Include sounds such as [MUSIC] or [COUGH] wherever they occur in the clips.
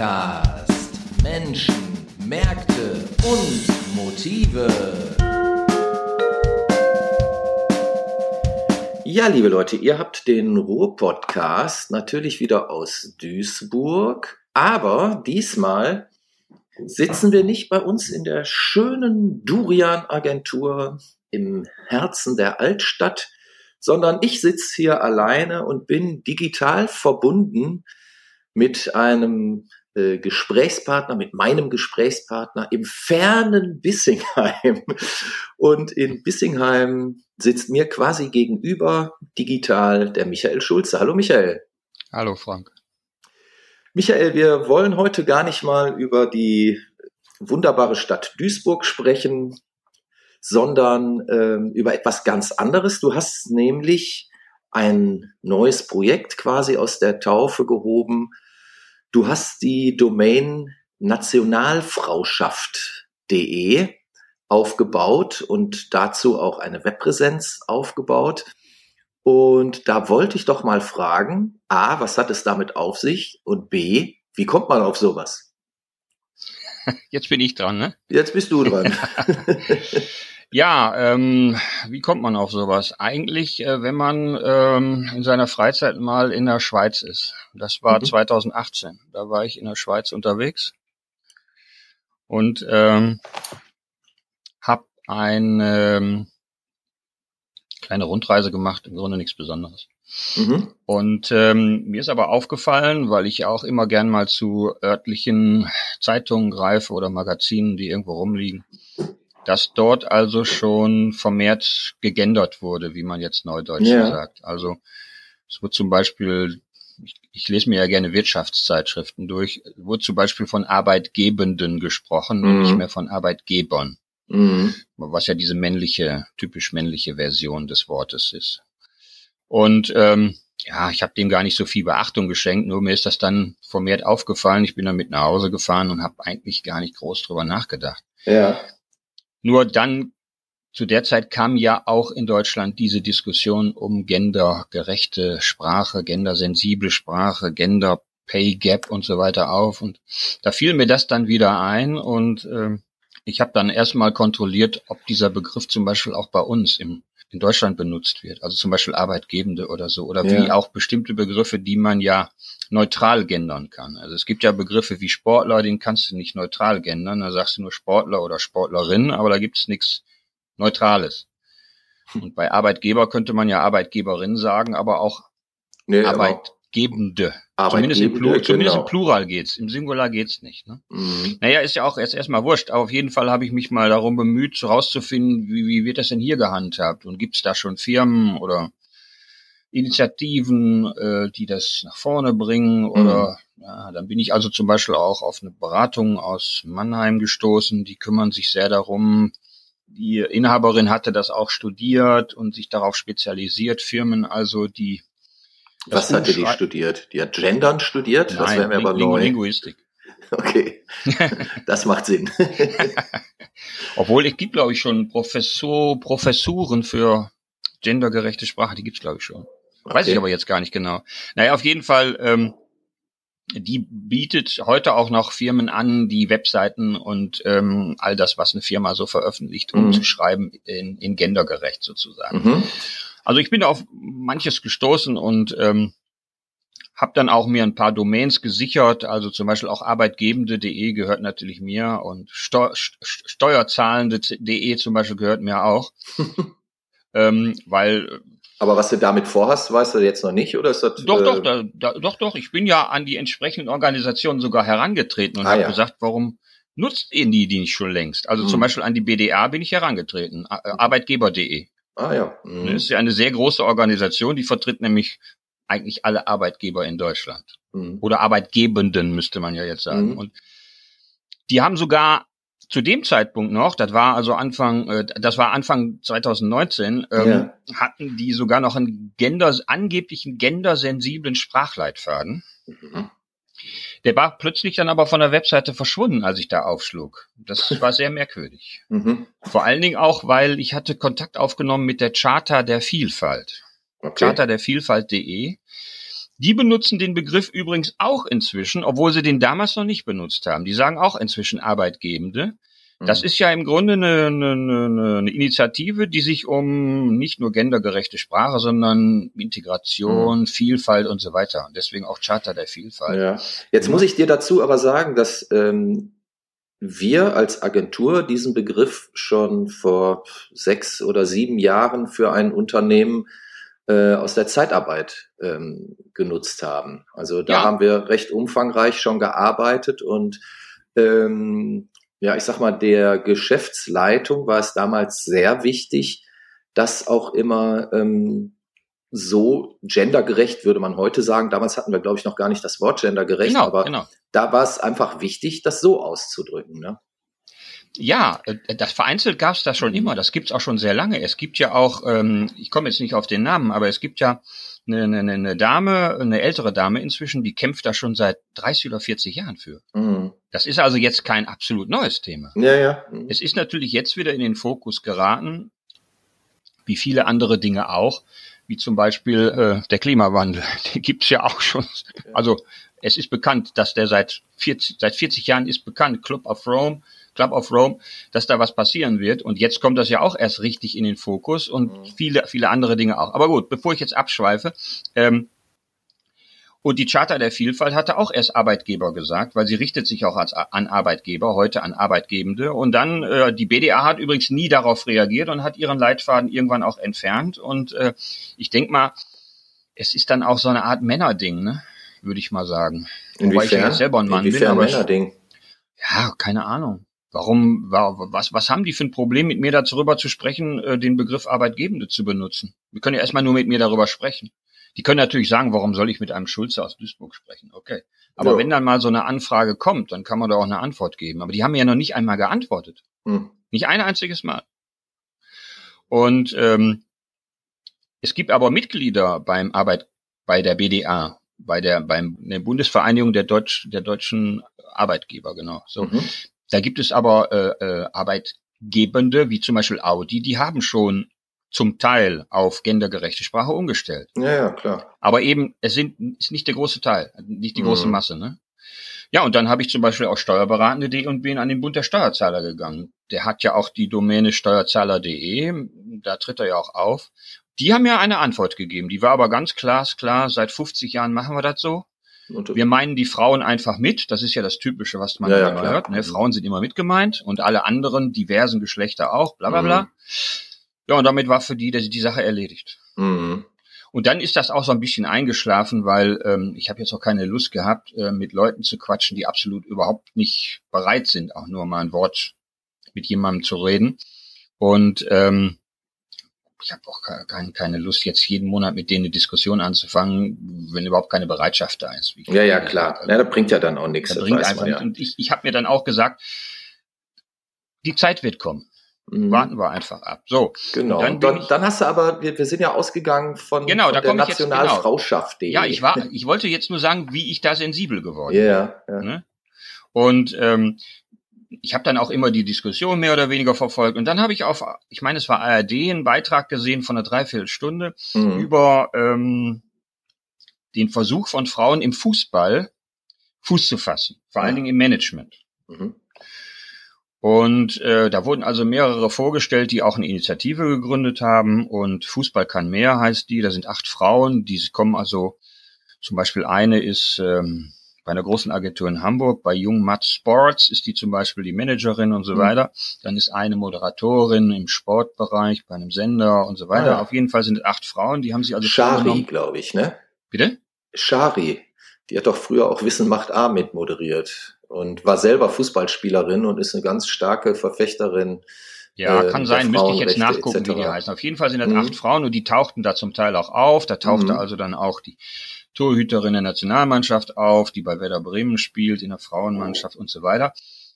Podcast Menschen, Märkte und Motive. Ja, liebe Leute, ihr habt den Ruhr-Podcast natürlich wieder aus Duisburg, aber diesmal sitzen wir nicht bei uns in der schönen Durian-Agentur im Herzen der Altstadt, sondern ich sitze hier alleine und bin digital verbunden mit einem äh, Gesprächspartner, mit meinem Gesprächspartner im fernen Bissingheim. [LAUGHS] Und in Bissingheim sitzt mir quasi gegenüber digital der Michael Schulze. Hallo Michael. Hallo Frank. Michael, wir wollen heute gar nicht mal über die wunderbare Stadt Duisburg sprechen, sondern ähm, über etwas ganz anderes. Du hast nämlich ein neues Projekt quasi aus der Taufe gehoben. Du hast die Domain nationalfrauschaft.de aufgebaut und dazu auch eine Webpräsenz aufgebaut. Und da wollte ich doch mal fragen, A, was hat es damit auf sich? Und B, wie kommt man auf sowas? [LAUGHS] Jetzt bin ich dran, ne? Jetzt bist du dran. [LAUGHS] [LAUGHS] Ja, ähm, wie kommt man auf sowas? Eigentlich, äh, wenn man ähm, in seiner Freizeit mal in der Schweiz ist. Das war mhm. 2018. Da war ich in der Schweiz unterwegs und ähm, habe eine ähm, kleine Rundreise gemacht, im Grunde nichts Besonderes. Mhm. Und ähm, mir ist aber aufgefallen, weil ich auch immer gern mal zu örtlichen Zeitungen greife oder Magazinen, die irgendwo rumliegen, dass dort also schon vermehrt gegendert wurde, wie man jetzt neudeutsch ja. sagt. Also es wird zum Beispiel, ich, ich, lese mir ja gerne Wirtschaftszeitschriften durch, wurde zum Beispiel von Arbeitgebenden gesprochen mhm. und nicht mehr von Arbeitgebern. Mhm. Was ja diese männliche, typisch männliche Version des Wortes ist. Und ähm, ja, ich habe dem gar nicht so viel Beachtung geschenkt, nur mir ist das dann vermehrt aufgefallen. Ich bin damit nach Hause gefahren und habe eigentlich gar nicht groß drüber nachgedacht. Ja. Nur dann, zu der Zeit kam ja auch in Deutschland diese Diskussion um gendergerechte Sprache, gendersensible Sprache, Gender Pay Gap und so weiter auf. Und da fiel mir das dann wieder ein und äh, ich habe dann erstmal kontrolliert, ob dieser Begriff zum Beispiel auch bei uns im, in Deutschland benutzt wird. Also zum Beispiel Arbeitgebende oder so. Oder ja. wie auch bestimmte Begriffe, die man ja neutral gendern kann. Also es gibt ja Begriffe wie Sportler, den kannst du nicht neutral gendern, da sagst du nur Sportler oder Sportlerin, aber da gibt's nichts Neutrales. Und bei Arbeitgeber könnte man ja Arbeitgeberin sagen, aber auch nee, Arbeitgebende. Aber zumindest, im, Plur, zumindest genau. im Plural geht's, im Singular geht's nicht. Ne? Mhm. Naja, ist ja auch erst erstmal wurscht, aber auf jeden Fall habe ich mich mal darum bemüht, herauszufinden, wie, wie wird das denn hier gehandhabt und gibt's da schon Firmen oder Initiativen, äh, die das nach vorne bringen oder mhm. ja, dann bin ich also zum Beispiel auch auf eine Beratung aus Mannheim gestoßen, die kümmern sich sehr darum. Die Inhaberin hatte das auch studiert und sich darauf spezialisiert, Firmen also, die was hatte die studiert? Die hat Gendern studiert? Nein, das wäre mir aber Ling neu. Linguistik. [LAUGHS] Okay, [LAUGHS] das macht Sinn. [LAUGHS] Obwohl es gibt, glaube ich, schon Professor, Professuren für gendergerechte Sprache, die gibt's glaube ich, schon. Okay. Weiß ich aber jetzt gar nicht genau. Naja, auf jeden Fall, ähm, die bietet heute auch noch Firmen an, die Webseiten und ähm, all das, was eine Firma so veröffentlicht, mhm. umzuschreiben in, in gendergerecht sozusagen. Mhm. Also ich bin auf manches gestoßen und ähm, habe dann auch mir ein paar Domains gesichert, also zum Beispiel auch arbeitgebende.de gehört natürlich mir und Steu steuerzahlende.de zum Beispiel gehört mir auch, [LAUGHS] ähm, weil aber was du damit vorhast, weißt du jetzt noch nicht, oder ist das? Doch, äh doch, da, da, doch, doch. Ich bin ja an die entsprechenden Organisationen sogar herangetreten und ah, habe ja. gesagt, warum nutzt ihr die, die nicht schon längst? Also hm. zum Beispiel an die BDA bin ich herangetreten, äh, Arbeitgeber.de. Ah ja. Hm. Das ist ja eine sehr große Organisation, die vertritt nämlich eigentlich alle Arbeitgeber in Deutschland. Hm. Oder Arbeitgebenden, müsste man ja jetzt sagen. Hm. Und die haben sogar zu dem Zeitpunkt noch, das war also Anfang, äh, das war Anfang 2019, ähm, ja. hatten die sogar noch einen Gender, angeblichen gendersensiblen Sprachleitfaden. Mhm. Der war plötzlich dann aber von der Webseite verschwunden, als ich da aufschlug. Das war sehr merkwürdig. Mhm. Vor allen Dingen auch, weil ich hatte Kontakt aufgenommen mit der Charta der Vielfalt. Okay. Charta der Vielfalt.de Die benutzen den Begriff übrigens auch inzwischen, obwohl sie den damals noch nicht benutzt haben. Die sagen auch inzwischen Arbeitgebende. Das mhm. ist ja im Grunde eine, eine, eine, Initiative, die sich um nicht nur gendergerechte Sprache, sondern Integration, mhm. Vielfalt und so weiter. Deswegen auch Charter der Vielfalt. Ja. Jetzt muss ich dir dazu aber sagen, dass ähm, wir als Agentur diesen Begriff schon vor sechs oder sieben Jahren für ein Unternehmen äh, aus der Zeitarbeit ähm, genutzt haben. Also da ja. haben wir recht umfangreich schon gearbeitet und ähm, ja, ich sag mal, der Geschäftsleitung war es damals sehr wichtig, dass auch immer ähm, so gendergerecht, würde man heute sagen. Damals hatten wir, glaube ich, noch gar nicht das Wort gendergerecht, genau, aber genau. da war es einfach wichtig, das so auszudrücken. Ne? Ja, äh, das vereinzelt gab es das schon immer. Das gibt's auch schon sehr lange. Es gibt ja auch, ähm, ich komme jetzt nicht auf den Namen, aber es gibt ja eine, eine, eine Dame, eine ältere Dame inzwischen, die kämpft da schon seit 30 oder 40 Jahren für. Mhm. Das ist also jetzt kein absolut neues Thema. Ja, ja. Mhm. Es ist natürlich jetzt wieder in den Fokus geraten, wie viele andere Dinge auch, wie zum Beispiel äh, der Klimawandel. [LAUGHS] Den gibt's ja auch schon. Also es ist bekannt, dass der seit 40, seit 40 Jahren ist bekannt, Club of Rome, Club of Rome, dass da was passieren wird. Und jetzt kommt das ja auch erst richtig in den Fokus und mhm. viele, viele andere Dinge auch. Aber gut, bevor ich jetzt abschweife, ähm, und die Charta der Vielfalt hatte auch erst Arbeitgeber gesagt, weil sie richtet sich auch als, an Arbeitgeber, heute an Arbeitgebende. Und dann, äh, die BDA hat übrigens nie darauf reagiert und hat ihren Leitfaden irgendwann auch entfernt. Und äh, ich denk mal, es ist dann auch so eine Art Männerding, ne? würde ich mal sagen. Inwiefern? Wobei ich ja selber ein Mann Inwiefern bin. Männerding? Ja, keine Ahnung. Warum, was, was haben die für ein Problem, mit mir darüber zu sprechen, äh, den Begriff Arbeitgebende zu benutzen? Wir können ja erstmal nur mit mir darüber sprechen. Die können natürlich sagen, warum soll ich mit einem Schulze aus Duisburg sprechen? Okay. Aber ja. wenn dann mal so eine Anfrage kommt, dann kann man da auch eine Antwort geben. Aber die haben ja noch nicht einmal geantwortet. Hm. Nicht ein einziges Mal. Und ähm, es gibt aber Mitglieder beim Arbeit bei der BDA, bei der beim der Bundesvereinigung der Deutsch der deutschen Arbeitgeber genau. So, mhm. Da gibt es aber äh, äh, Arbeitgebende, wie zum Beispiel Audi, die haben schon zum Teil auf gendergerechte Sprache umgestellt. Ja, ja, klar. Aber eben, es sind, ist nicht der große Teil, nicht die große mhm. Masse, ne? Ja, und dann habe ich zum Beispiel auch Steuerberatende.de und bin an den Bund der Steuerzahler gegangen. Der hat ja auch die Domäne steuerzahler.de, da tritt er ja auch auf. Die haben mir eine Antwort gegeben, die war aber ganz glasklar, seit 50 Jahren machen wir das so. Wir meinen die Frauen einfach mit. Das ist ja das Typische, was man ja, ja, immer hört. Ne? Mhm. Frauen sind immer mitgemeint und alle anderen diversen Geschlechter auch, bla bla bla. Mhm. Ja, und damit war für die die, die Sache erledigt. Mhm. Und dann ist das auch so ein bisschen eingeschlafen, weil ähm, ich habe jetzt auch keine Lust gehabt, äh, mit Leuten zu quatschen, die absolut überhaupt nicht bereit sind, auch nur mal ein Wort mit jemandem zu reden. Und ähm, ich habe auch keine, keine Lust, jetzt jeden Monat mit denen eine Diskussion anzufangen, wenn überhaupt keine Bereitschaft da ist. ja, ja, klar. Also, ja, das bringt ja dann auch nichts. Das bringt einfach, ja. Und ich, ich habe mir dann auch gesagt, die Zeit wird kommen. Mhm. Warten wir einfach ab. So. Genau. Dann, dann, dann, hast du aber, wir, wir sind ja ausgegangen von, genau, von da der Nationalfrauschaft. Genau. Ja, ich war, [LAUGHS] ich wollte jetzt nur sagen, wie ich da sensibel geworden yeah, bin. Ja. Ne? Und ähm, ich habe dann auch immer die Diskussion mehr oder weniger verfolgt. Und dann habe ich auf, ich meine, es war ARD, einen Beitrag gesehen von einer Dreiviertelstunde mhm. über ähm, den Versuch von Frauen im Fußball Fuß zu fassen, vor allen Dingen im Management. Mhm. Und äh, da wurden also mehrere vorgestellt, die auch eine Initiative gegründet haben. Und Fußball kann mehr heißt die. Da sind acht Frauen, die kommen also, zum Beispiel eine ist ähm, bei einer großen Agentur in Hamburg, bei Jung Matt Sports ist die zum Beispiel die Managerin und so mhm. weiter. Dann ist eine Moderatorin im Sportbereich bei einem Sender und so weiter. Ah. Auf jeden Fall sind es acht Frauen, die haben sie also Shari, glaube ich, ne? Bitte? Shari. Die hat doch früher auch Wissen macht A mit moderiert und war selber Fußballspielerin und ist eine ganz starke Verfechterin ja, äh, kann sein, müsste ich jetzt nachgucken, etc. wie die heißen. Auf jeden Fall sind das mhm. acht Frauen und die tauchten da zum Teil auch auf. Da tauchte mhm. also dann auch die Torhüterin der Nationalmannschaft auf, die bei Werder Bremen spielt, in der Frauenmannschaft und so weiter.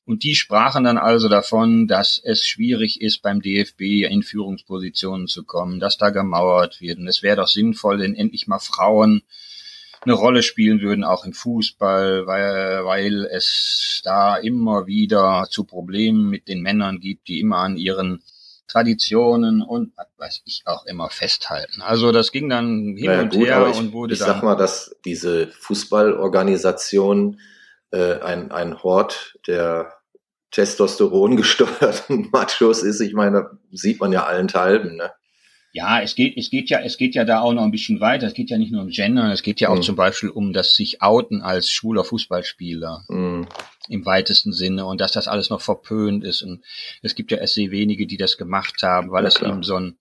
Und die sprachen dann also davon, dass es schwierig ist, beim DFB in Führungspositionen zu kommen, dass da gemauert wird. Und es wäre doch sinnvoll, wenn endlich mal Frauen eine Rolle spielen würden, auch im Fußball, weil, weil es da immer wieder zu Problemen mit den Männern gibt, die immer an ihren Traditionen und was weiß ich auch immer festhalten. Also das ging dann hin naja, und gut, her ich, und wurde ich dann. Ich sag mal, dass diese Fußballorganisation äh, ein, ein Hort der Testosteron gesteuerten [LAUGHS] Machos ist. Ich meine, sieht man ja allenthalben, ne? Ja, es geht, es geht ja, es geht ja da auch noch ein bisschen weiter. Es geht ja nicht nur um Gender, es geht ja auch mhm. zum Beispiel um das sich outen als schwuler Fußballspieler mhm. im weitesten Sinne und dass das alles noch verpönt ist. Und es gibt ja erst sehr wenige, die das gemacht haben, weil ja, es eben so ein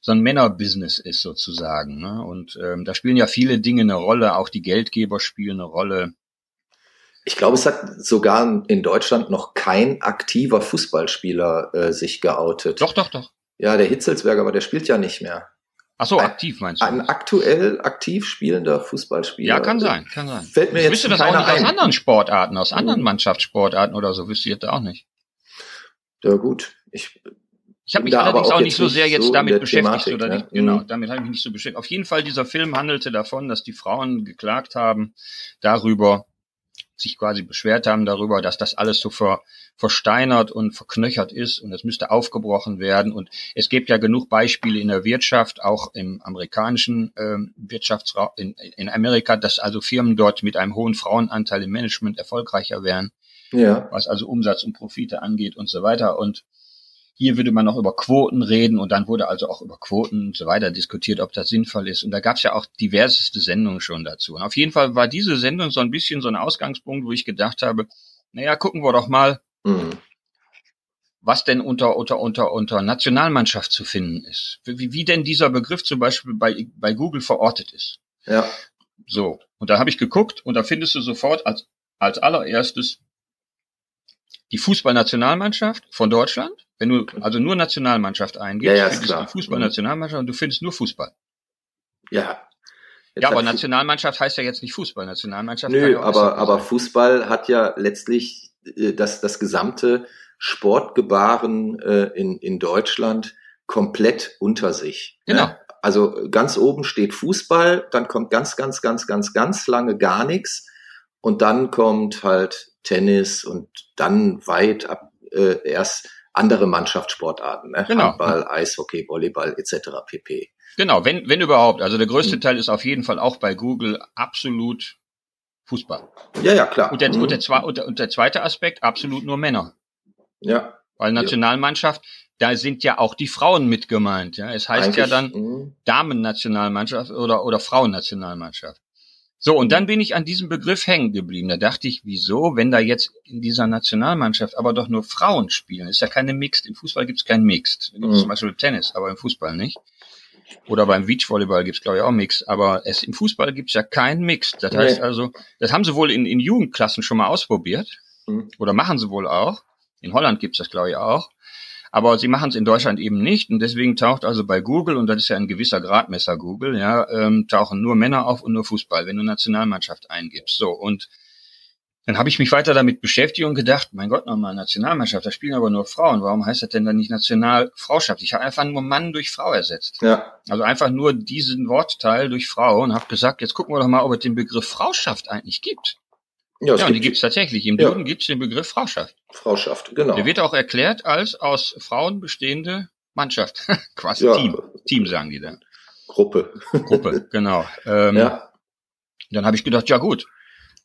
so ein Männerbusiness ist sozusagen. Ne? Und ähm, da spielen ja viele Dinge eine Rolle, auch die Geldgeber spielen eine Rolle. Ich glaube, es hat sogar in Deutschland noch kein aktiver Fußballspieler äh, sich geoutet. Doch, doch, doch. Ja, der Hitzelsberger, aber der spielt ja nicht mehr. Ach so, aktiv meinst du? Ein aktuell aktiv spielender Fußballspieler. Ja, kann sein, kann sein. Fällt mir ich jetzt wüsste das auch nicht ein. aus anderen Sportarten, aus anderen Mannschaftssportarten oder so, wüsste ich jetzt auch nicht. Ja, gut. Ich, ich habe mich allerdings auch, auch nicht so sehr jetzt so damit beschäftigt Thematik, oder ne? nicht. Genau, mhm. damit habe ich mich nicht so beschäftigt. Auf jeden Fall, dieser Film handelte davon, dass die Frauen geklagt haben darüber, sich quasi beschwert haben darüber, dass das alles so ver, versteinert und verknöchert ist und es müsste aufgebrochen werden. Und es gibt ja genug Beispiele in der Wirtschaft, auch im amerikanischen ähm, Wirtschaftsraum, in, in Amerika, dass also Firmen dort mit einem hohen Frauenanteil im Management erfolgreicher wären, ja. was also Umsatz und Profite angeht und so weiter. Und hier würde man noch über Quoten reden und dann wurde also auch über Quoten und so weiter diskutiert, ob das sinnvoll ist. Und da gab es ja auch diverseste Sendungen schon dazu. Und auf jeden Fall war diese Sendung so ein bisschen so ein Ausgangspunkt, wo ich gedacht habe, naja, gucken wir doch mal, mhm. was denn unter, unter, unter, unter Nationalmannschaft zu finden ist. Wie, wie denn dieser Begriff zum Beispiel bei, bei Google verortet ist. Ja. So. Und da habe ich geguckt und da findest du sofort als, als allererstes die Fußballnationalmannschaft von Deutschland wenn du also nur Nationalmannschaft eingibst, ja, ja, findest klar. du Fußball-Nationalmannschaft und du findest nur Fußball. Ja. Jetzt ja, aber Nationalmannschaft heißt ja jetzt nicht Fußball. Nationalmannschaft. Nö, aber, aber Fußball hat ja letztlich äh, das, das gesamte Sportgebaren äh, in, in Deutschland komplett unter sich. Ne? Genau. Ne? Also ganz oben steht Fußball, dann kommt ganz, ganz, ganz, ganz, ganz lange gar nichts und dann kommt halt Tennis und dann weit ab äh, erst andere Mannschaftssportarten, ne? genau. Handball, Eishockey, Volleyball etc. pp. Genau, wenn, wenn überhaupt. Also der größte mhm. Teil ist auf jeden Fall auch bei Google absolut Fußball. Ja, ja, klar. Und der, mhm. und, der, und, der, und der zweite Aspekt, absolut nur Männer. Ja. Weil Nationalmannschaft, da sind ja auch die Frauen mit gemeint. Ja? Es heißt Eigentlich, ja dann mhm. Damen-Nationalmannschaft oder, oder Frauennationalmannschaft. So, und dann bin ich an diesem Begriff hängen geblieben. Da dachte ich, wieso, wenn da jetzt in dieser Nationalmannschaft aber doch nur Frauen spielen, ist ja keine Mixed. Im Fußball gibt es kein Mixed. Da mhm. zum Beispiel Tennis, aber im Fußball nicht. Oder beim Beachvolleyball gibt es, glaube ich, auch Mixed. Aber es, im Fußball gibt es ja kein Mixed. Das heißt also, das haben sie wohl in, in Jugendklassen schon mal ausprobiert. Mhm. Oder machen sie wohl auch. In Holland gibt es das, glaube ich, auch. Aber sie machen es in Deutschland eben nicht und deswegen taucht also bei Google, und das ist ja ein gewisser Gradmesser Google, ja, ähm, tauchen nur Männer auf und nur Fußball, wenn du Nationalmannschaft eingibst. So, und dann habe ich mich weiter damit beschäftigt und gedacht, mein Gott, nochmal Nationalmannschaft, da spielen aber nur Frauen. Warum heißt das denn dann nicht Nationalfrauschaft? Ich habe einfach nur Mann durch Frau ersetzt. Ja. Also einfach nur diesen Wortteil durch Frau und habe gesagt, jetzt gucken wir doch mal, ob es den Begriff Frauschaft eigentlich gibt. Ja, ja und die gibt es tatsächlich. Im Duden ja. gibt es den Begriff Frauschaft. Frauschaft, genau. Der wird auch erklärt als aus Frauen bestehende Mannschaft. [LAUGHS] Quasi ja. Team. Team sagen die dann. Gruppe. Gruppe, [LAUGHS] genau. Ähm, ja. Dann habe ich gedacht, ja gut,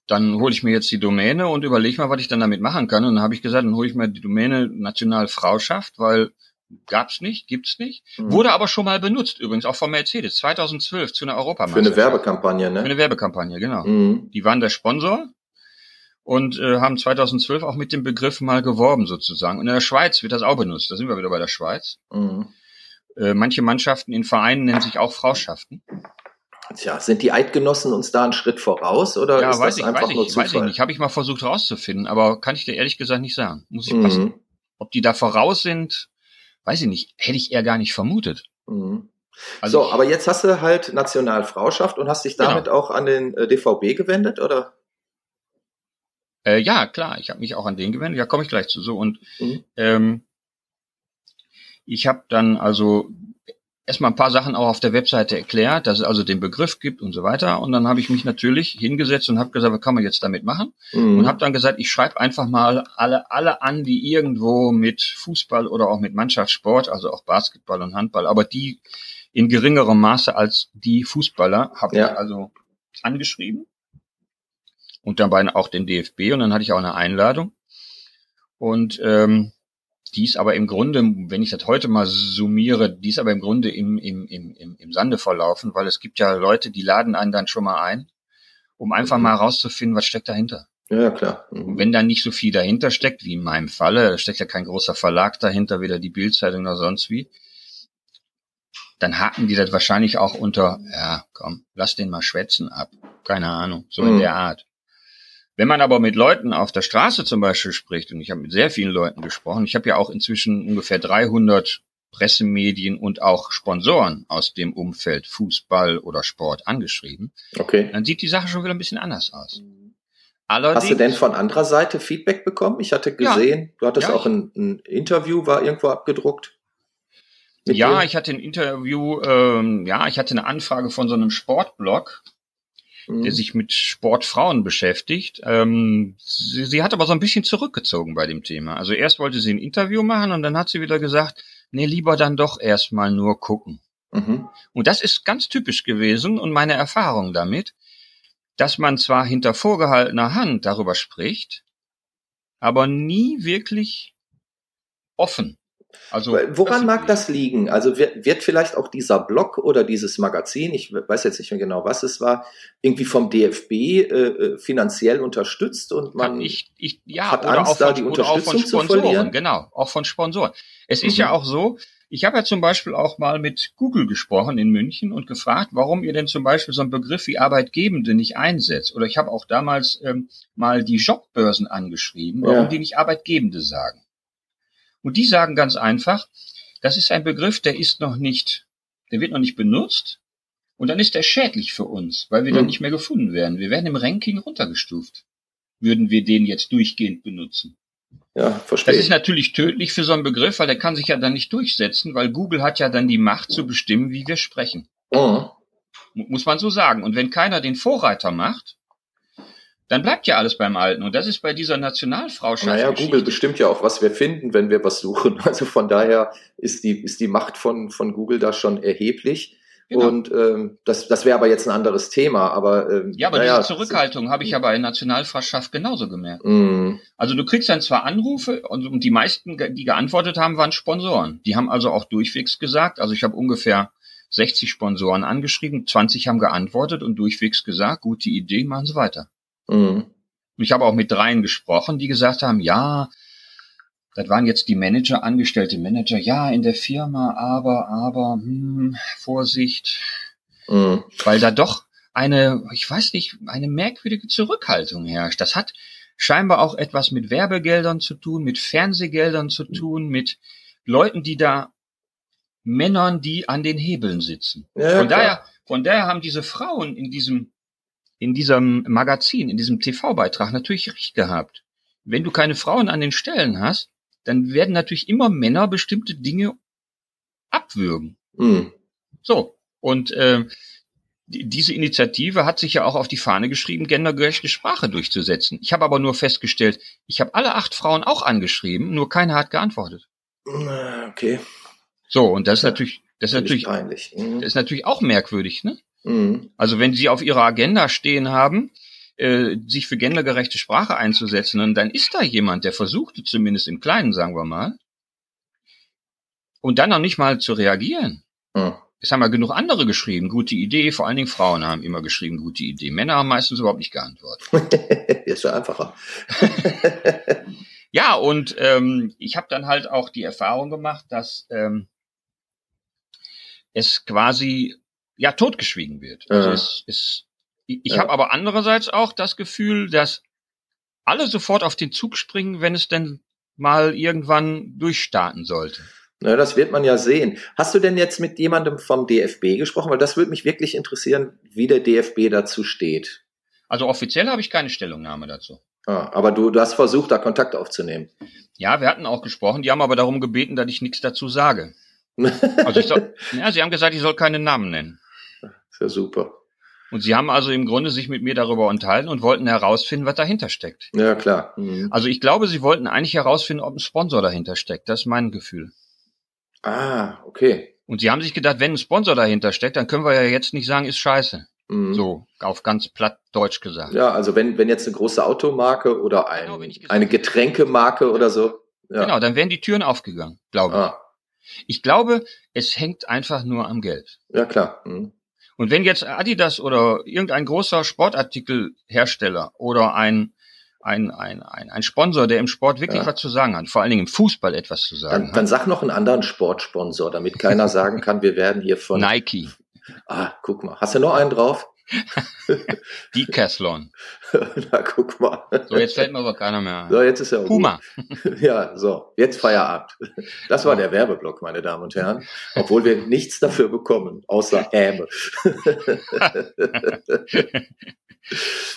dann hole ich mir jetzt die Domäne und überlege mal, was ich dann damit machen kann. Und dann habe ich gesagt, dann hole ich mir die Domäne Nationalfrauschaft, weil gab's nicht, gibt's nicht. Mhm. Wurde aber schon mal benutzt, übrigens auch von Mercedes, 2012 zu einer Europameisterschaft. Für eine Werbekampagne, ne? Für eine Werbekampagne, genau. Mhm. Die waren der Sponsor und äh, haben 2012 auch mit dem Begriff mal geworben sozusagen. Und in der Schweiz wird das auch benutzt. Da sind wir wieder bei der Schweiz. Mhm. Äh, manche Mannschaften in Vereinen nennen sich auch Frauschaften. Tja, sind die Eidgenossen uns da einen Schritt voraus oder ja, ist weiß das ich, einfach weiß ich, nur Zufall? Weiß ich nicht. Habe ich mal versucht rauszufinden, aber kann ich dir ehrlich gesagt nicht sagen. Muss ich mhm. passen. Ob die da voraus sind, weiß ich nicht. Hätte ich eher gar nicht vermutet. Mhm. Also so, aber jetzt hast du halt Nationalfrauschaft und hast dich damit genau. auch an den äh, DVB gewendet, oder? Äh, ja, klar, ich habe mich auch an den gewendet. Ja, komme ich gleich zu. So und mhm. ähm, ich habe dann also erstmal ein paar Sachen auch auf der Webseite erklärt, dass es also den Begriff gibt und so weiter. Und dann habe ich mich natürlich hingesetzt und habe gesagt, was kann man jetzt damit machen? Mhm. Und habe dann gesagt, ich schreibe einfach mal alle, alle an, die irgendwo mit Fußball oder auch mit Mannschaftssport, also auch Basketball und Handball, aber die in geringerem Maße als die Fußballer, habe ja. ich also angeschrieben. Und dabei auch den DFB und dann hatte ich auch eine Einladung. Und ähm, die ist aber im Grunde, wenn ich das heute mal summiere, die ist aber im Grunde im, im, im, im Sande verlaufen, weil es gibt ja Leute, die laden einen dann schon mal ein, um einfach mhm. mal herauszufinden, was steckt dahinter. Ja, klar. Mhm. Wenn da nicht so viel dahinter steckt, wie in meinem Falle, da steckt ja kein großer Verlag dahinter, weder die Bildzeitung noch sonst wie, dann haken die das wahrscheinlich auch unter, ja, komm, lass den mal schwätzen ab. Keine Ahnung, so mhm. in der Art. Wenn man aber mit Leuten auf der Straße zum Beispiel spricht, und ich habe mit sehr vielen Leuten gesprochen, ich habe ja auch inzwischen ungefähr 300 Pressemedien und auch Sponsoren aus dem Umfeld Fußball oder Sport angeschrieben, okay. dann sieht die Sache schon wieder ein bisschen anders aus. Allerdings, Hast du denn von anderer Seite Feedback bekommen? Ich hatte gesehen, ja, du hattest ja, auch ein, ein, Interview, war irgendwo abgedruckt. Ja, dir? ich hatte ein Interview, ähm, ja, ich hatte eine Anfrage von so einem Sportblog, mhm. der sich mit Sportfrauen beschäftigt. Ähm, sie, sie hat aber so ein bisschen zurückgezogen bei dem Thema. Also erst wollte sie ein Interview machen und dann hat sie wieder gesagt, nee, lieber dann doch erstmal nur gucken. Mhm. Und das ist ganz typisch gewesen und meine Erfahrung damit, dass man zwar hinter vorgehaltener Hand darüber spricht, aber nie wirklich offen. Also woran mag das liegen? Also wird, wird vielleicht auch dieser Blog oder dieses Magazin, ich weiß jetzt nicht mehr genau, was es war, irgendwie vom DFB äh, äh, finanziell unterstützt und man ich, ich, ja, hat Angst, von, da die Unterstützung zu verlieren? Genau, auch von Sponsoren. Es mhm. ist ja auch so, ich habe ja zum Beispiel auch mal mit Google gesprochen in München und gefragt, warum ihr denn zum Beispiel so einen Begriff wie Arbeitgebende nicht einsetzt. Oder ich habe auch damals ähm, mal die Jobbörsen angeschrieben, warum ja. die nicht Arbeitgebende sagen. Und die sagen ganz einfach, das ist ein Begriff, der ist noch nicht, der wird noch nicht benutzt. Und dann ist der schädlich für uns, weil wir hm. dann nicht mehr gefunden werden. Wir werden im Ranking runtergestuft. Würden wir den jetzt durchgehend benutzen. Ja, verstehe. Das ist natürlich tödlich für so einen Begriff, weil der kann sich ja dann nicht durchsetzen, weil Google hat ja dann die Macht zu bestimmen, wie wir sprechen. Mhm. Muss man so sagen. Und wenn keiner den Vorreiter macht, dann bleibt ja alles beim Alten. Und das ist bei dieser Nationalfrauschaft. Naja, Google bestimmt ja auch, was wir finden, wenn wir was suchen. [LAUGHS] Also von daher ist die, ist die Macht von, von Google da schon erheblich. Genau. Und ähm, das, das wäre aber jetzt ein anderes Thema. Aber ähm, ja, aber naja, diese Zurückhaltung habe ich ja bei Nationalfrauschaft genauso gemerkt. Mm. Also du kriegst dann zwar Anrufe und, und die meisten, die geantwortet haben, waren Sponsoren. Die haben also auch durchwegs gesagt. Also ich habe ungefähr 60 Sponsoren angeschrieben, 20 haben geantwortet und durchwegs gesagt, gute Idee, machen Sie weiter. Mhm. Ich habe auch mit dreien gesprochen, die gesagt haben, ja, das waren jetzt die Manager, angestellte Manager, ja, in der Firma, aber, aber, hm, Vorsicht, mhm. weil da doch eine, ich weiß nicht, eine merkwürdige Zurückhaltung herrscht. Das hat scheinbar auch etwas mit Werbegeldern zu tun, mit Fernsehgeldern zu tun, mit Leuten, die da Männern, die an den Hebeln sitzen. Ja, von daher, von daher haben diese Frauen in diesem in diesem Magazin, in diesem TV-Beitrag natürlich recht gehabt. Wenn du keine Frauen an den Stellen hast, dann werden natürlich immer Männer bestimmte Dinge abwürgen. Mhm. So. Und äh, diese Initiative hat sich ja auch auf die Fahne geschrieben, gendergerechte Sprache durchzusetzen. Ich habe aber nur festgestellt, ich habe alle acht Frauen auch angeschrieben, nur keine hat geantwortet. Okay. So, und das ist natürlich, das ist natürlich, peinlich. Mhm. das ist natürlich auch merkwürdig, ne? Mhm. Also wenn Sie auf Ihrer Agenda stehen haben, äh, sich für gendergerechte Sprache einzusetzen, und dann ist da jemand, der versuchte zumindest im Kleinen, sagen wir mal, und dann noch nicht mal zu reagieren. Mhm. Es haben ja genug andere geschrieben, gute Idee, vor allen Dingen Frauen haben immer geschrieben, gute Idee. Männer haben meistens überhaupt nicht geantwortet. [LAUGHS] ist ja einfacher. [LAUGHS] ja, und ähm, ich habe dann halt auch die Erfahrung gemacht, dass ähm, es quasi ja totgeschwiegen wird. Also es, es, ich ja. habe aber andererseits auch das Gefühl, dass alle sofort auf den Zug springen, wenn es denn mal irgendwann durchstarten sollte. Na, das wird man ja sehen. Hast du denn jetzt mit jemandem vom DFB gesprochen? Weil das würde mich wirklich interessieren, wie der DFB dazu steht. Also offiziell habe ich keine Stellungnahme dazu. Ah, aber du, du hast versucht, da Kontakt aufzunehmen. Ja, wir hatten auch gesprochen. Die haben aber darum gebeten, dass ich nichts dazu sage. [LAUGHS] Also ich soll, ja, sie haben gesagt, ich soll keine Namen nennen. Ist ja super. Und sie haben also im Grunde sich mit mir darüber unterhalten und wollten herausfinden, was dahinter steckt. Ja, klar. Mhm. Also ich glaube, sie wollten eigentlich herausfinden, ob ein Sponsor dahinter steckt. Das ist mein Gefühl. Ah, okay. Und sie haben sich gedacht, wenn ein Sponsor dahinter steckt, dann können wir ja jetzt nicht sagen, ist scheiße. Mhm. So, auf ganz platt Deutsch gesagt. Ja, also wenn, wenn jetzt eine große Automarke oder ein, Genau, eine Getränkemarke oder so. Ja. Genau, dann wären die Türen aufgegangen, glaube ich. Ah, Ich glaube, es hängt einfach nur am Geld. ja, klar. Mhm. Und wenn jetzt Adidas oder irgendein großer Sportartikelhersteller oder ein, ein, ein, ein, ein Sponsor, der im Sport wirklich Ja. was zu sagen hat, vor allen Dingen im Fußball etwas zu sagen Dann, dann sag noch einen anderen Sportsponsor, damit keiner [LAUGHS] sagen kann, wir werden hier hat, von. Nike, Ah, guck mal. Hast du noch einen drauf? [LAUGHS] Decathlon. [LAUGHS] Na, guck mal. So, jetzt fällt mir aber keiner mehr So, ein. jetzt ist er Puma. [LAUGHS] Ja, so, jetzt Feierabend. Das war der Werbeblock, meine Damen und Herren. Obwohl wir nichts dafür bekommen, außer Häme.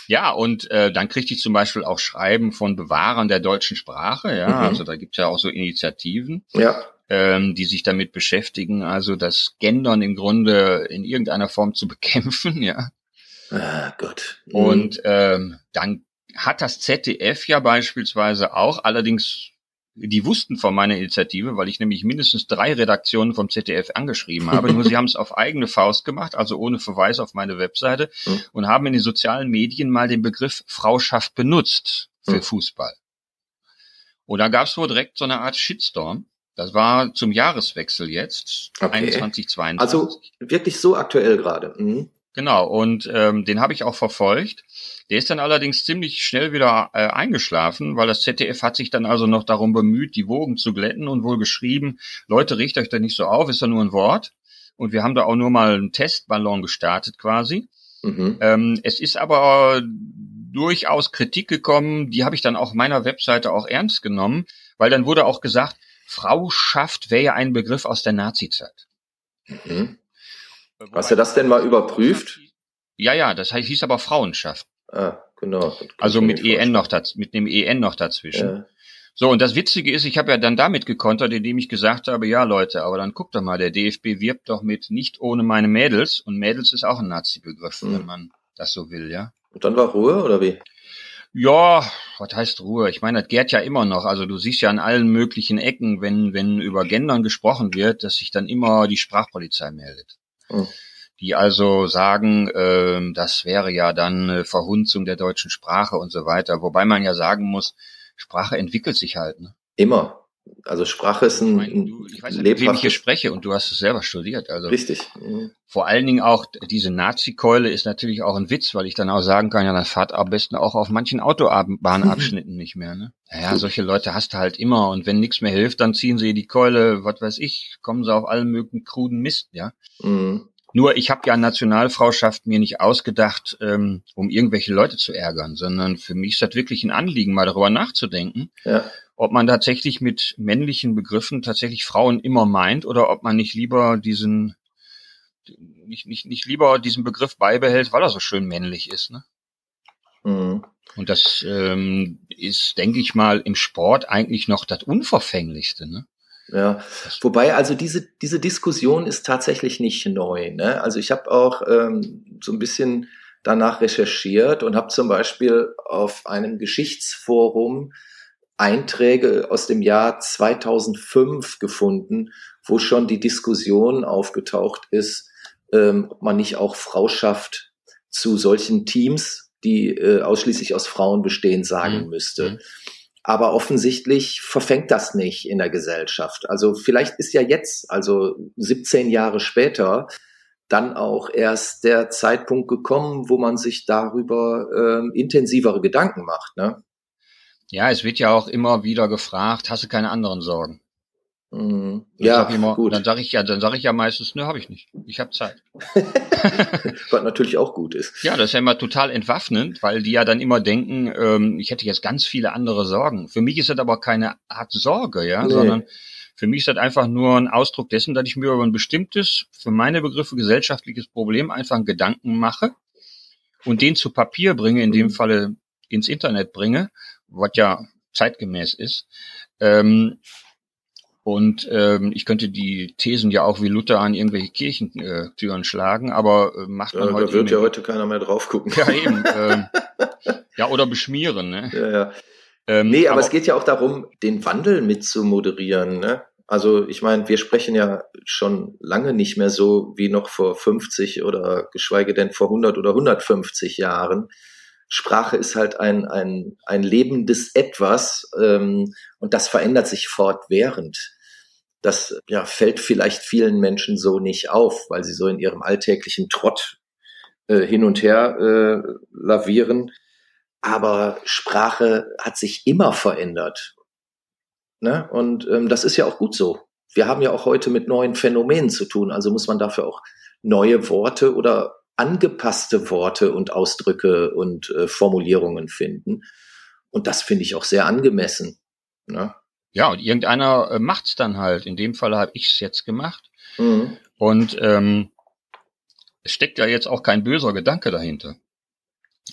Ja, und äh, dann kriegte ich zum Beispiel auch Schreiben von Bewahrern der deutschen Sprache. Ja, Mhm. also da gibt's ja auch so Initiativen. Ja, ähm, die sich damit beschäftigen, also das Gendern im Grunde in irgendeiner Form zu bekämpfen, ja. Ah, Gott. Und ähm, dann hat das ZDF ja beispielsweise auch, allerdings, die wussten von meiner Initiative, weil ich nämlich mindestens drei Redaktionen vom ZDF angeschrieben habe, nur sie [LAUGHS] haben es auf eigene Faust gemacht, also ohne Verweis auf meine Webseite Mhm. und haben in den sozialen Medien mal den Begriff Frauschaft benutzt für Mhm. Fußball. Und da gab es wohl direkt so eine Art Shitstorm. Das war zum Jahreswechsel jetzt, Okay. 21, 22. Also wirklich so aktuell gerade. Mhm. Genau, und ähm, den habe ich auch verfolgt. Der ist dann allerdings ziemlich schnell wieder äh, eingeschlafen, weil das ZDF hat sich dann also noch darum bemüht, die Wogen zu glätten und wohl geschrieben, Leute, richtet euch da nicht so auf, ist ja nur ein Wort. Und wir haben da auch nur mal einen Testballon gestartet quasi. Mhm. Ähm, es ist aber durchaus Kritik gekommen, die habe ich dann auch meiner Webseite auch ernst genommen, weil dann wurde auch gesagt, Frauschaft wäre ja ein Begriff aus der Nazizeit. Mhm. Hast du das denn mal überprüft? Ja, ja, das heißt, hieß aber Frauenschaft. Ah, genau. Also mit. EN noch daz mit dem EN noch dazwischen. Ja. So, und das Witzige ist, ich habe ja dann damit gekontert, indem ich gesagt habe, ja Leute, aber dann guckt doch mal, der DFB wirbt doch mit nicht ohne meine Mädels und Mädels ist auch ein Nazi-Begriff, Mhm. wenn man das so will, ja. Und dann war Ruhe, oder wie? Ja, was heißt Ruhe? Ich meine, das gärt ja immer noch. Also du siehst ja an allen möglichen Ecken, wenn, wenn über Gendern gesprochen wird, dass sich dann immer die Sprachpolizei meldet. Mhm. Die also sagen, ähm, das wäre ja dann eine Verhunzung der deutschen Sprache und so weiter. Wobei man ja sagen muss, Sprache entwickelt sich halt. Ne? Immer. Also Sprache ist Ich, ein, meine, ein du, ich weiß nicht, wem ich hier spreche und du hast es selber studiert. Also Richtig. Mhm. vor allen Dingen auch diese Nazi-Keule ist natürlich auch ein Witz, weil ich dann auch sagen kann, ja, dann fahrt am besten auch auf manchen Autobahnabschnitten nicht mehr. Ne? [LAUGHS] Naja, solche Leute hast du halt immer und wenn nichts mehr hilft, dann ziehen sie die Keule, was weiß ich, kommen sie auf allen möglichen kruden Mist, ja. Mhm. Nur ich habe ja Nationalfrauschaft mir nicht ausgedacht, ähm, um irgendwelche Leute zu ärgern, sondern für mich ist das wirklich ein Anliegen, mal darüber nachzudenken, Ja. ob man tatsächlich mit männlichen Begriffen tatsächlich Frauen immer meint oder ob man nicht lieber diesen nicht, nicht, nicht lieber diesen Begriff beibehält, weil er so schön männlich ist. Ne? Mhm. Und das ähm, ist, denke ich mal, im Sport eigentlich noch das Unverfänglichste. Ne? Ja, wobei also diese, diese Diskussion ist tatsächlich nicht neu. Ne? Also ich habe auch ähm, so ein bisschen danach recherchiert und habe zum Beispiel auf einem Geschichtsforum Einträge aus dem Jahr 2005 gefunden, wo schon die Diskussion aufgetaucht ist, ähm, ob man nicht auch Frauschaft zu solchen Teams, die äh, ausschließlich aus Frauen bestehen, sagen Mhm. müsste. Aber offensichtlich verfängt das nicht in der Gesellschaft. Also vielleicht ist ja jetzt, also 17 Jahre später, dann auch erst der Zeitpunkt gekommen, wo man sich darüber ähm, intensivere Gedanken macht. Ne? Ja, es wird ja auch immer wieder gefragt, hast du keine anderen Sorgen? Mhm. Dann Ja, sag ich immer, gut. Dann sage ich ja, dann sage ich ja meistens, ne, habe ich nicht. Ich habe Zeit. [LAUGHS] Was natürlich auch gut ist. Ja, das ist ja immer total entwaffnend, weil die ja dann immer denken, ähm, ich hätte jetzt ganz viele andere Sorgen. Für mich ist das aber keine Art Sorge, ja, Nee. sondern für mich ist das einfach nur ein Ausdruck dessen, dass ich mir über ein bestimmtes, für meine Begriffe gesellschaftliches Problem einfach einen Gedanken mache und den zu Papier bringe, in dem Mhm. Falle ins Internet bringe, was ja zeitgemäß ist. Ähm, Und ähm, ich könnte die Thesen ja auch wie Luther an irgendwelche Kirchentüren schlagen, aber äh, macht man Ja, heute. da wird ja heute keiner mehr drauf gucken. Ja, eben. [LAUGHS] ähm, ja, oder beschmieren, ne? Ja, ja. Ähm, Nee, aber, es geht ja auch darum, den Wandel mit zu moderieren. Ne? Also ich meine, wir sprechen ja schon lange nicht mehr so wie noch vor 50 oder geschweige denn vor 100 oder 150 Jahren. Sprache ist halt ein, ein, ein lebendes Etwas ähm, und das verändert sich fortwährend. Das ja, fällt vielleicht vielen Menschen so nicht auf, weil sie so in ihrem alltäglichen Trott äh, hin und her äh, lavieren. Aber Sprache hat sich immer verändert. Ne? Und ähm, das ist ja auch gut so. Wir haben ja auch heute mit neuen Phänomenen zu tun, also muss man dafür auch neue Worte oder angepasste Worte und Ausdrücke und äh, Formulierungen finden. Und das finde ich auch sehr angemessen. Ne? Ja, und irgendeiner äh, macht's dann halt. In dem Fall habe ich's jetzt gemacht. Mhm. Und ähm, es steckt ja jetzt auch kein böser Gedanke dahinter.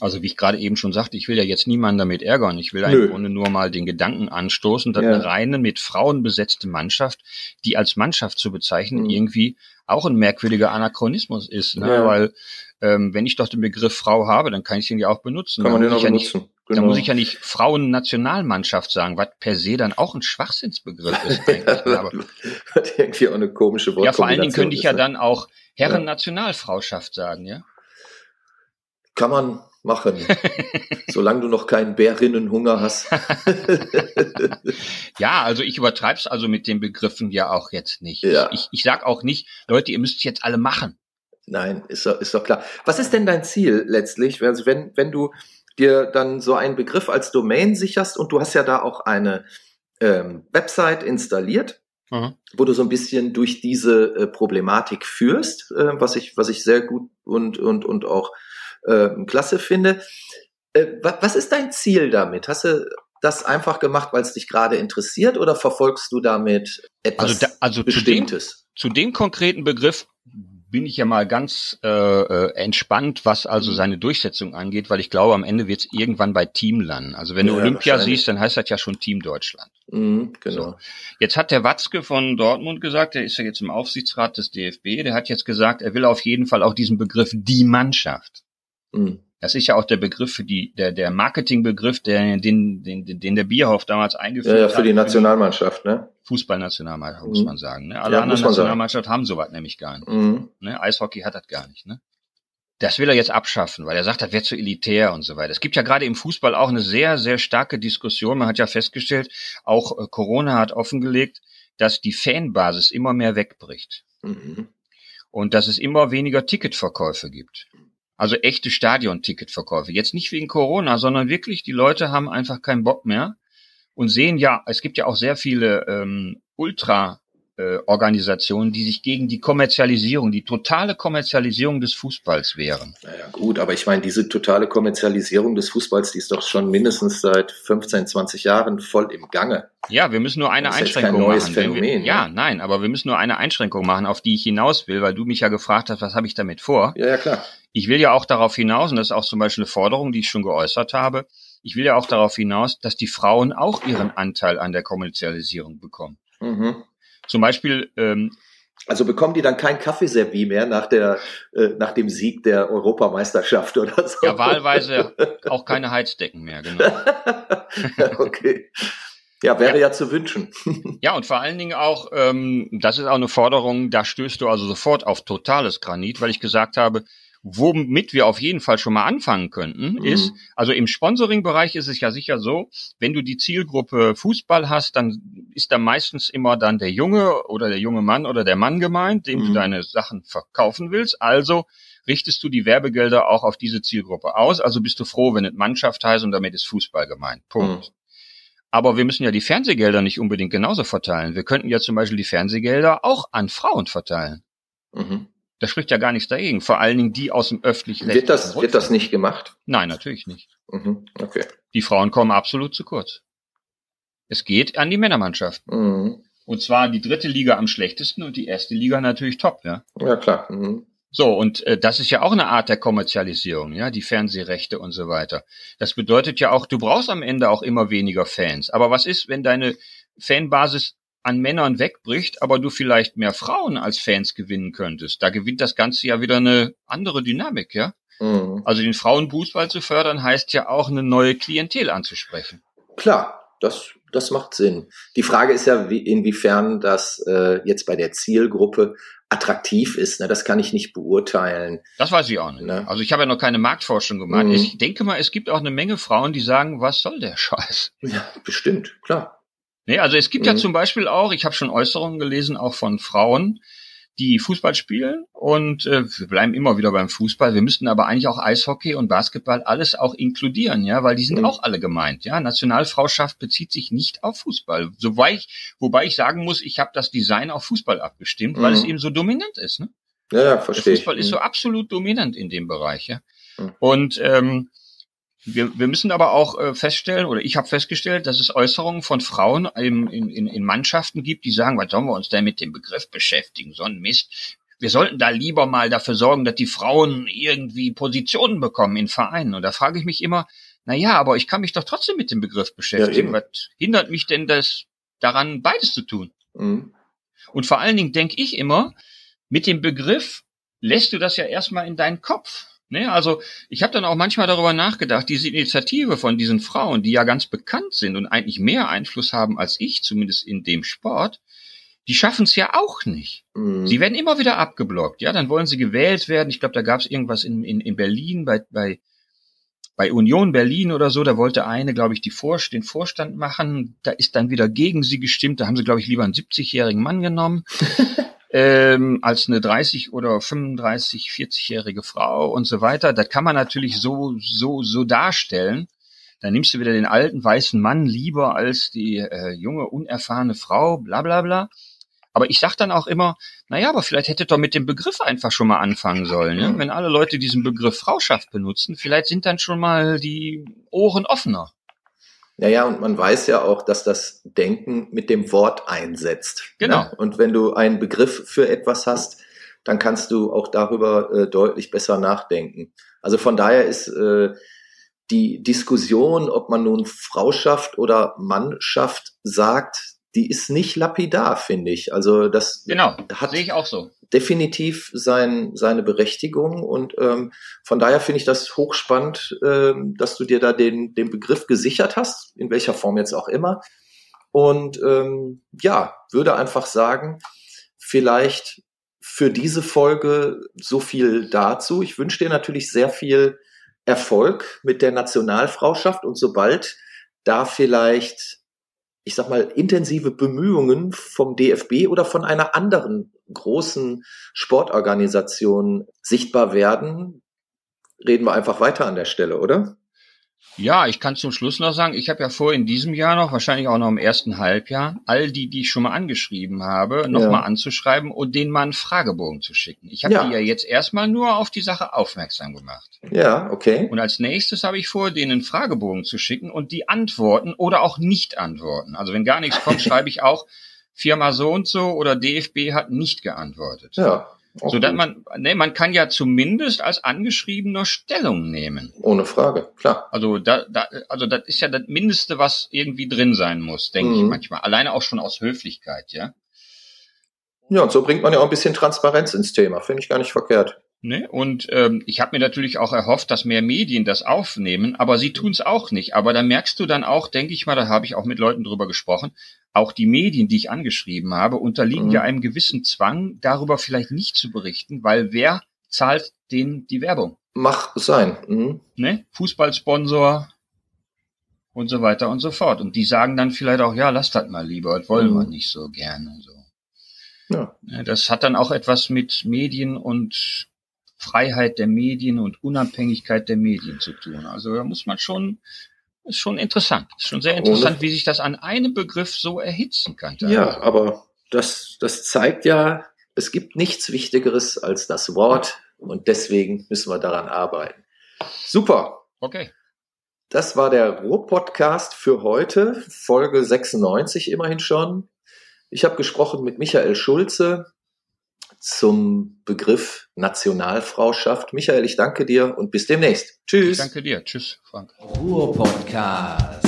Also wie ich gerade eben schon sagte, ich will ja jetzt niemanden damit ärgern. Ich will Nö. im Grunde nur mal den Gedanken anstoßen, dass Ja. eine reine mit Frauen besetzte Mannschaft, die als Mannschaft zu bezeichnen, Mhm. irgendwie auch ein merkwürdiger Anachronismus ist. Ne? Ja. Weil ähm, wenn ich doch den Begriff Frau habe, dann kann ich den ja auch benutzen. Kann man Dann den auch ich benutzen. Da Genau. muss ich ja nicht Frauennationalmannschaft sagen, was per se dann auch ein Schwachsinnsbegriff ist. [LAUGHS] Aber, Hat irgendwie auch eine komische ja, vor allen Dingen Wortkombination könnte ich ja dann auch Herren-Nationalfrauschaft sagen, ja. Kann man machen. [LAUGHS] Solange du noch keinen Bärinnenhunger hast. [LAUGHS] Ja, also ich übertreib's also mit den Begriffen ja auch jetzt nicht. Ja. Ich, ich sag auch nicht, Leute, ihr müsst jetzt alle machen. Nein, ist doch, ist doch klar. Was ist denn dein Ziel letztlich? Also wenn, wenn du dir dann so einen Begriff als Domain sicherst und du hast ja da auch eine ähm, Website installiert, Mhm. wo du so ein bisschen durch diese äh, Problematik führst, äh, was ich, was ich sehr gut und, und, und auch äh, klasse finde. Äh, wa was ist dein Ziel damit? Hast du das einfach gemacht, weil es dich gerade interessiert oder verfolgst du damit etwas Also, da, also zu dem, Bestimmtes? zu dem konkreten Begriff bin ich ja mal ganz äh, äh, entspannt, was also Mhm. seine Durchsetzung angeht, weil ich glaube, am Ende wird es irgendwann bei Team landen. Also wenn du Ja, Olympia wahrscheinlich. siehst, dann heißt das ja schon Team Deutschland. Mhm, genau. So. Jetzt hat der Watzke von Dortmund gesagt, der ist ja jetzt im Aufsichtsrat des DFB, der hat jetzt gesagt, er will auf jeden Fall auch diesen Begriff die Mannschaft. Mhm. Das ist ja auch der Begriff für die, der, der Marketingbegriff, der, den, den, den der Bierhoff damals eingeführt Ja, hat. ja, für die Nationalmannschaft, ne? Fußballnationalmannschaft, muss Mhm. man sagen. Ne? Alle Ja, anderen muss. Nationalmannschaften haben sowas nämlich gar nicht. Mhm. Ne? Eishockey hat das gar nicht. Ne? Das will er jetzt abschaffen, weil er sagt, das wäre zu elitär und so weiter. Es gibt ja gerade im Fußball auch eine sehr, sehr starke Diskussion. Man hat ja festgestellt, auch äh, Corona hat offengelegt, dass die Fanbasis immer mehr wegbricht Mhm. und dass es immer weniger Ticketverkäufe gibt. Also echte Stadion-Ticketverkäufe. Jetzt nicht wegen Corona, sondern wirklich, die Leute haben einfach keinen Bock mehr und sehen ja, es gibt ja auch sehr viele ähm, Ultra- äh, Organisationen, die sich gegen die Kommerzialisierung, die totale Kommerzialisierung des Fußballs wehren. Naja, gut, aber ich meine, diese totale Kommerzialisierung des Fußballs, die ist doch schon mindestens seit 15, 20 Jahren voll im Gange. Ja, wir müssen nur eine Das ist jetzt Einschränkung kein neues machen. wenn wir, Phänomen, ja, ne? nein, aber wir müssen nur eine Einschränkung machen, auf die ich hinaus will, weil du mich ja gefragt hast, was habe ich damit vor? Ja, ja, klar. Ich will ja auch darauf hinaus, und das ist auch zum Beispiel eine Forderung, die ich schon geäußert habe, ich will ja auch darauf hinaus, dass die Frauen auch ihren Anteil an der Kommerzialisierung bekommen. Mhm. Zum Beispiel, ähm, Also bekommen die dann kein Kaffeeservie mehr nach der, äh, nach dem Sieg der Europameisterschaft oder so? ja, wahlweise auch keine Heizdecken mehr, genau. [LAUGHS] okay. Ja, wäre ja. zu wünschen. [LAUGHS] Ja, und vor allen Dingen auch, ähm, das ist auch eine Forderung, da stößt du also sofort auf totales Granit, weil ich gesagt habe, womit wir auf jeden Fall schon mal anfangen könnten, Mhm. ist, also im Sponsoring-Bereich ist es ja sicher so, wenn du die Zielgruppe Fußball hast, dann ist da meistens immer dann der Junge oder der junge Mann oder der Mann gemeint, dem Mhm. du deine Sachen verkaufen willst. Also richtest du die Werbegelder auch auf diese Zielgruppe aus. Also bist du froh, wenn es Mannschaft heißt und damit ist Fußball gemeint. Punkt. Mhm. Aber wir müssen ja die Fernsehgelder nicht unbedingt genauso verteilen. Wir könnten ja zum Beispiel die Fernsehgelder auch an Frauen verteilen. Mhm. Da spricht ja gar nichts dagegen. Vor allen Dingen die aus dem öffentlich Wird das, wird das nicht gemacht? Nein, natürlich nicht. Mhm. Okay. Die Frauen kommen absolut zu kurz. Es geht an die Männermannschaft. Mhm. Und zwar die dritte Liga am schlechtesten und die erste Liga natürlich top, ja. Ja, klar. Mhm. So, und äh, das ist ja auch eine Art der Kommerzialisierung, ja, die Fernsehrechte und so weiter. Das bedeutet ja auch, du brauchst am Ende auch immer weniger Fans. Aber was ist, wenn deine Fanbasis an Männern wegbricht, aber du vielleicht mehr Frauen als Fans gewinnen könntest. Da gewinnt das Ganze ja wieder eine andere Dynamik, ja? Mhm. Also den Frauenfußball zu fördern, heißt ja auch eine neue Klientel anzusprechen. Klar, das, das macht Sinn. Die Frage ist ja, wie, inwiefern das äh, jetzt bei der Zielgruppe attraktiv ist. Ne? Das kann ich nicht beurteilen. Das weiß ich auch nicht. Ne? Also ich habe ja noch keine Marktforschung gemacht. Mhm. Ich denke mal, es gibt auch eine Menge Frauen, die sagen, was soll der Scheiß? Ja, bestimmt, klar. Nee, also es gibt mhm. ja zum Beispiel auch, ich habe schon Äußerungen gelesen, auch von Frauen, die Fußball spielen und äh, wir bleiben immer wieder beim Fußball. Wir müssten aber eigentlich auch Eishockey und Basketball alles auch inkludieren, ja, weil die sind mhm. auch alle gemeint. Ja, Nationalfrauschaft bezieht sich nicht auf Fußball, wobei ich, wobei ich sagen muss, ich habe das Design auf Fußball abgestimmt, mhm. weil es mhm. eben so dominant ist. Ne? Ja, ja verstehe. Der Fußball ist so mhm. absolut dominant in dem Bereich, ja. Mhm. Und ähm, wir, wir müssen aber auch äh, feststellen, oder ich habe festgestellt, dass es Äußerungen von Frauen in, in, in Mannschaften gibt, die sagen, was sollen wir uns denn mit dem Begriff beschäftigen? So ein Mist. Wir sollten da lieber mal dafür sorgen, dass die Frauen irgendwie Positionen bekommen in Vereinen. Und da frage ich mich immer, na ja, aber ich kann mich doch trotzdem mit dem Begriff beschäftigen. Ja, was hindert mich denn das daran, beides zu tun? Mhm. Und vor allen Dingen denke ich immer, mit dem Begriff lässt du das ja erstmal in deinen Kopf. Ne, also ich habe dann auch manchmal darüber nachgedacht, diese Initiative von diesen Frauen, die ja ganz bekannt sind und eigentlich mehr Einfluss haben als ich, zumindest in dem Sport, die schaffen es ja auch nicht. Mhm. Sie werden immer wieder abgeblockt. Ja, dann wollen sie gewählt werden. Ich glaube, da gab es irgendwas in, in, in Berlin bei, bei, bei Union Berlin oder so. Da wollte eine, glaube ich, die Vor den Vorstand machen. Da ist dann wieder gegen sie gestimmt. Da haben sie, glaube ich, lieber einen 70-jährigen Mann genommen. [LAUGHS] ähm, als eine 30 oder 35, 40-jährige Frau und so weiter. Das kann man natürlich so, so, so darstellen. Dann nimmst du wieder den alten weißen Mann lieber als die äh, junge, unerfahrene Frau, bla bla bla. Aber ich sag dann auch immer, naja, aber vielleicht hättet ihr mit dem Begriff einfach schon mal anfangen sollen. Ja? Wenn alle Leute diesen Begriff Frauschaft benutzen, vielleicht sind dann schon mal die Ohren offener. Naja, und man weiß ja auch, dass das Denken mit dem Wort einsetzt. Ne? Genau. Ne? Und wenn du einen Begriff für etwas hast, dann kannst du auch darüber äh, deutlich besser nachdenken. Also von daher ist äh, die Diskussion, ob man nun Frauschaft oder Mannschaft sagt, die ist nicht lapidar, finde ich. Also das genau, hat sehe ich auch so. Definitiv sein, seine Berechtigung und ähm, von daher finde ich das hochspannend, ähm, dass du dir da den, den Begriff gesichert hast, in welcher Form jetzt auch immer. Und ähm, ja, würde einfach sagen, vielleicht für diese Folge so viel dazu. Ich wünsche dir natürlich sehr viel Erfolg mit der Nationalfrauschaft und sobald da vielleicht ich sag mal, intensive Bemühungen vom DFB oder von einer anderen großen Sportorganisation sichtbar werden, reden wir einfach weiter an der Stelle, oder? Ja, ich kann zum Schluss noch sagen, ich habe ja vor in diesem Jahr noch, wahrscheinlich auch noch im ersten Halbjahr, all die, die ich schon mal angeschrieben habe, nochmal ja. anzuschreiben und denen mal einen Fragebogen zu schicken. Ich habe ja. die ja jetzt erstmal nur auf die Sache aufmerksam gemacht. Ja, okay. Und als nächstes habe ich vor, denen einen Fragebogen zu schicken und die antworten oder auch nicht antworten. Also wenn gar nichts kommt, [LAUGHS] schreibe ich auch, Firma so und so oder DFB hat nicht geantwortet. Ja so dass man, ne, man kann ja zumindest als Angeschriebener Stellung nehmen. Ohne Frage, klar. Also da, da, also das ist ja das Mindeste, was irgendwie drin sein muss, denke mhm. ich manchmal. Alleine auch schon aus Höflichkeit, ja. Ja, und so bringt man ja auch ein bisschen Transparenz ins Thema. Finde ich gar nicht verkehrt. Ne? Und ähm, ich habe mir natürlich auch erhofft, dass mehr Medien das aufnehmen, aber sie tun es auch nicht. Aber da merkst du dann auch, denke ich mal, da habe ich auch mit Leuten drüber gesprochen, auch die Medien, die ich angeschrieben habe, unterliegen mhm. ja einem gewissen Zwang, darüber vielleicht nicht zu berichten, weil wer zahlt denen die Werbung? Mach sein. Mhm. Ne? Fußballsponsor und so weiter und so fort. Und die sagen dann vielleicht auch, ja, lasst das mal lieber, das wollen mhm. wir nicht so gerne. So. Ja. Ne, das hat dann auch etwas mit Medien und Freiheit der Medien und Unabhängigkeit der Medien zu tun. Also da muss man schon, ist schon interessant, ist schon sehr interessant, wie sich das an einem Begriff so erhitzen kann. Ja, aber das, das zeigt ja, es gibt nichts Wichtigeres als das Wort und deswegen müssen wir daran arbeiten. Super. Okay. Das war der Ruhr-Podcast für heute, Folge 96 immerhin schon. Ich habe gesprochen mit Michael Schulze, zum Begriff Nationalfrauschaft. Michael, ich danke dir und bis demnächst. Tschüss. Ich danke dir. Tschüss, Frank. Ruhr Podcast.